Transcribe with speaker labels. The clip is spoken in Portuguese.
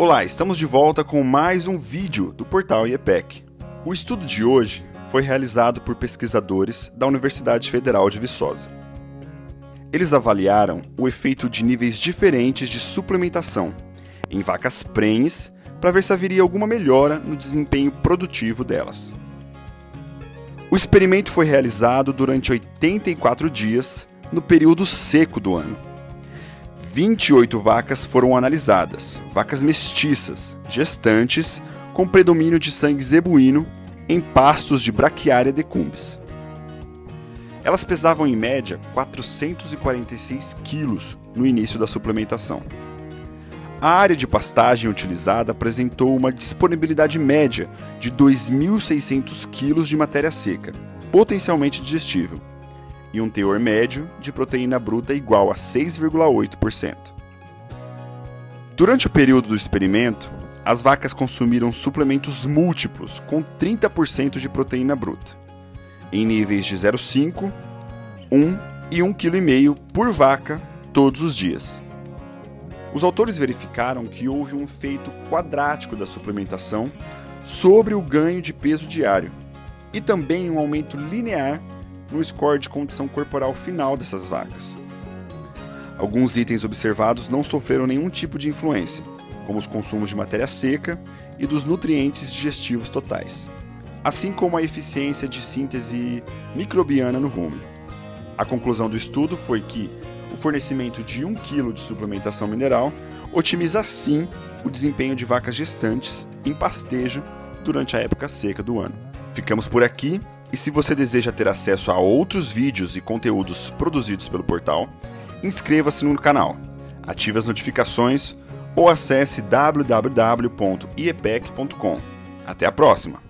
Speaker 1: Olá, estamos de volta com mais um vídeo do portal IEPEC. O estudo de hoje foi realizado por pesquisadores da Universidade Federal de Viçosa. Eles avaliaram o efeito de níveis diferentes de suplementação em vacas prenhes para ver se haveria alguma melhora no desempenho produtivo delas. O experimento foi realizado durante 84 dias no período seco do ano 28 vacas foram analisadas, vacas mestiças, gestantes, com predomínio de sangue zebuíno, em pastos de Brachiaria decumbis. Elas pesavam em média 446 quilos no início da suplementação. A área de pastagem utilizada apresentou uma disponibilidade média de 2.600 quilos de matéria seca, potencialmente digestível, e um teor médio de proteína bruta igual a 6,8%. Durante o período do experimento, as vacas consumiram suplementos múltiplos com 30% de proteína bruta, em níveis de 0,5, 1 e 1,5 kg por vaca todos os dias. Os autores verificaram que houve um efeito quadrático da suplementação sobre o ganho de peso diário e também um aumento linear no score de condição corporal final dessas vacas. Alguns itens observados não sofreram nenhum tipo de influência, como os consumos de matéria seca e dos nutrientes digestivos totais, assim como a eficiência de síntese microbiana no rumen. A conclusão do estudo foi que o fornecimento de 1 kg de suplementação mineral otimiza sim o desempenho de vacas gestantes em pastejo durante a época seca do ano. Ficamos por aqui e se você deseja ter acesso a outros vídeos e conteúdos produzidos pelo portal, inscreva-se no canal, ative as notificações ou acesse www.iepec.com. Até a próxima!